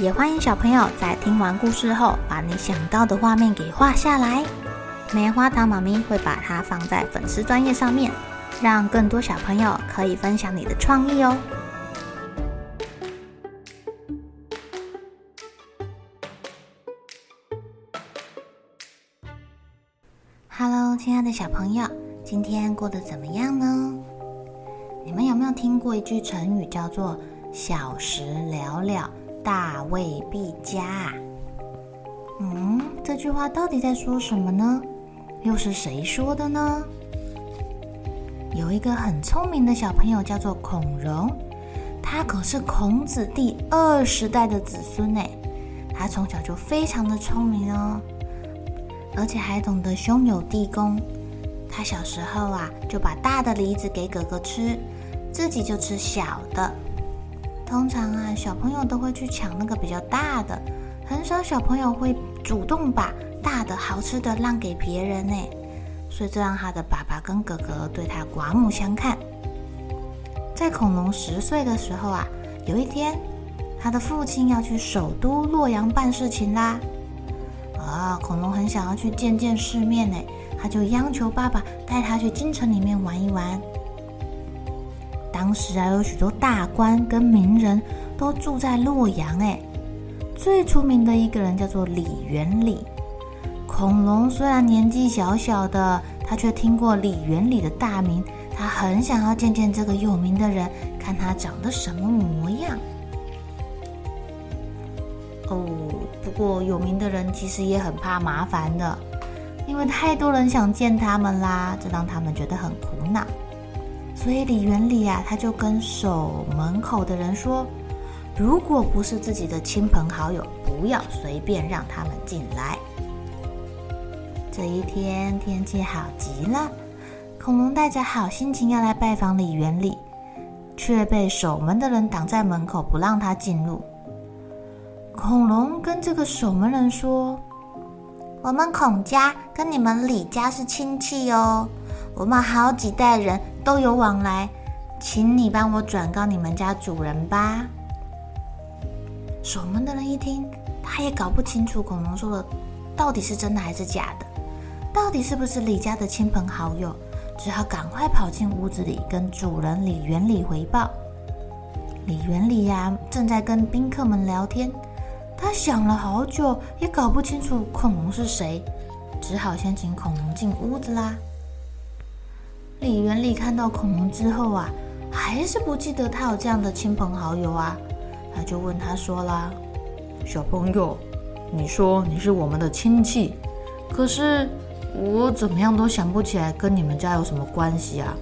也欢迎小朋友在听完故事后，把你想到的画面给画下来。棉花糖妈咪会把它放在粉丝专页上面，让更多小朋友可以分享你的创意哦。Hello，亲爱的小朋友，今天过得怎么样呢？你们有没有听过一句成语叫做“小时了了”？大未必加。嗯，这句话到底在说什么呢？又是谁说的呢？有一个很聪明的小朋友叫做孔融，他可是孔子第二十代的子孙呢。他从小就非常的聪明哦，而且还懂得兄友弟恭。他小时候啊，就把大的梨子给哥哥吃，自己就吃小的。通常啊，小朋友都会去抢那个比较大的，很少小朋友会主动把大的好吃的让给别人呢。所以这让他的爸爸跟哥哥对他刮目相看。在恐龙十岁的时候啊，有一天，他的父亲要去首都洛阳办事情啦。啊，恐龙很想要去见见世面呢，他就央求爸爸带他去京城里面玩一玩。当时啊，有许多大官跟名人都住在洛阳。哎，最出名的一个人叫做李元礼。孔融虽然年纪小小的，他却听过李元礼的大名。他很想要见见这个有名的人，看他长得什么模样。哦，不过有名的人其实也很怕麻烦的，因为太多人想见他们啦，这让他们觉得很苦恼。所以李元礼啊，他就跟守门口的人说：“如果不是自己的亲朋好友，不要随便让他们进来。”这一天天气好极了，恐龙带着好心情要来拜访李元礼，却被守门的人挡在门口，不让他进入。恐龙跟这个守门人说：“我们孔家跟你们李家是亲戚哦。”我们好几代人都有往来，请你帮我转告你们家主人吧。守门的人一听，他也搞不清楚恐龙说的到底是真的还是假的，到底是不是李家的亲朋好友，只好赶快跑进屋子里跟主人李元礼回报。李元礼呀，正在跟宾客们聊天，他想了好久也搞不清楚恐龙是谁，只好先请恐龙进屋子啦。李元礼看到恐龙之后啊，还是不记得他有这样的亲朋好友啊，他就问他说啦：“小朋友，你说你是我们的亲戚，可是我怎么样都想不起来跟你们家有什么关系啊？”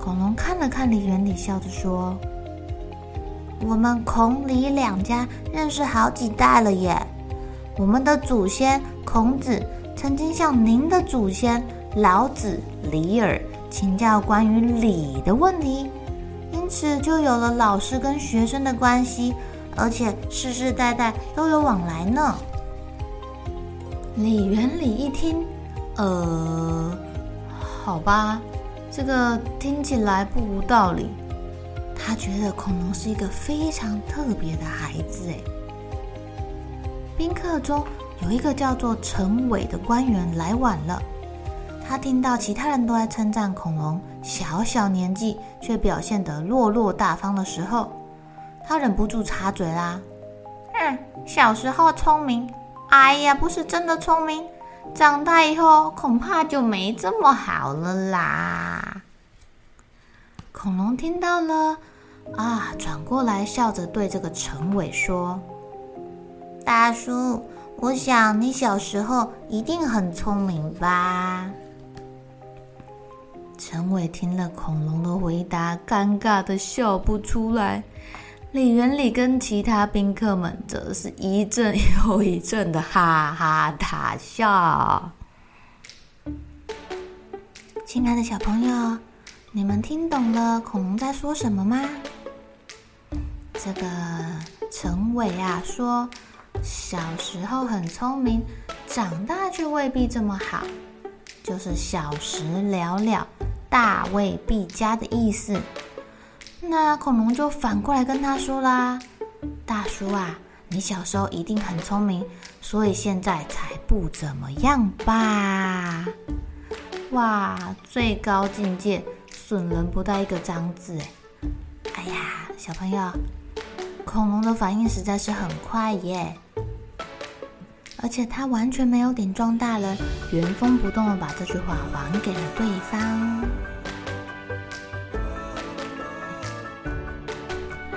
恐龙看了看李元礼，笑着说：“我们孔李两家认识好几代了耶，我们的祖先孔子曾经向您的祖先。”老子、李耳请教关于礼的问题，因此就有了老师跟学生的关系，而且世世代代都有往来呢。李元礼一听，呃，好吧，这个听起来不无道理。他觉得恐龙是一个非常特别的孩子。哎，宾客中有一个叫做陈伟的官员来晚了。他听到其他人都在称赞恐龙小小年纪却表现得落落大方的时候，他忍不住插嘴啦：“嗯，小时候聪明，哎呀，不是真的聪明，长大以后恐怕就没这么好了啦。”恐龙听到了，啊，转过来笑着对这个陈伟说：“大叔，我想你小时候一定很聪明吧？”陈伟听了恐龙的回答，尴尬的笑不出来，李元礼跟其他宾客们则是一阵又一阵的哈哈大笑。亲爱的小朋友，你们听懂了恐龙在说什么吗？这个陈伟啊说，小时候很聪明，长大却未必这么好，就是小时了了，大未必佳的意思。那恐龙就反过来跟他说啦：“大叔啊，你小时候一定很聪明，所以现在才不怎么样吧？”哇，最高境界，损人不带一个脏字哎！哎呀，小朋友，恐龙的反应实在是很快耶，而且他完全没有顶撞大人，原封不动的把这句话还给了对方。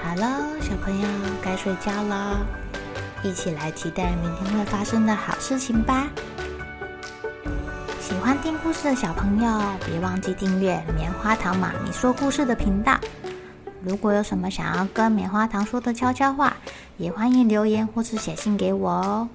好了，小朋友该睡觉了，一起来期待明天会发生的好事情吧！喜欢听故事的小朋友，别忘记订阅棉花糖妈咪说故事的频道。如果有什么想要跟棉花糖说的悄悄话，也欢迎留言或是写信给我哦。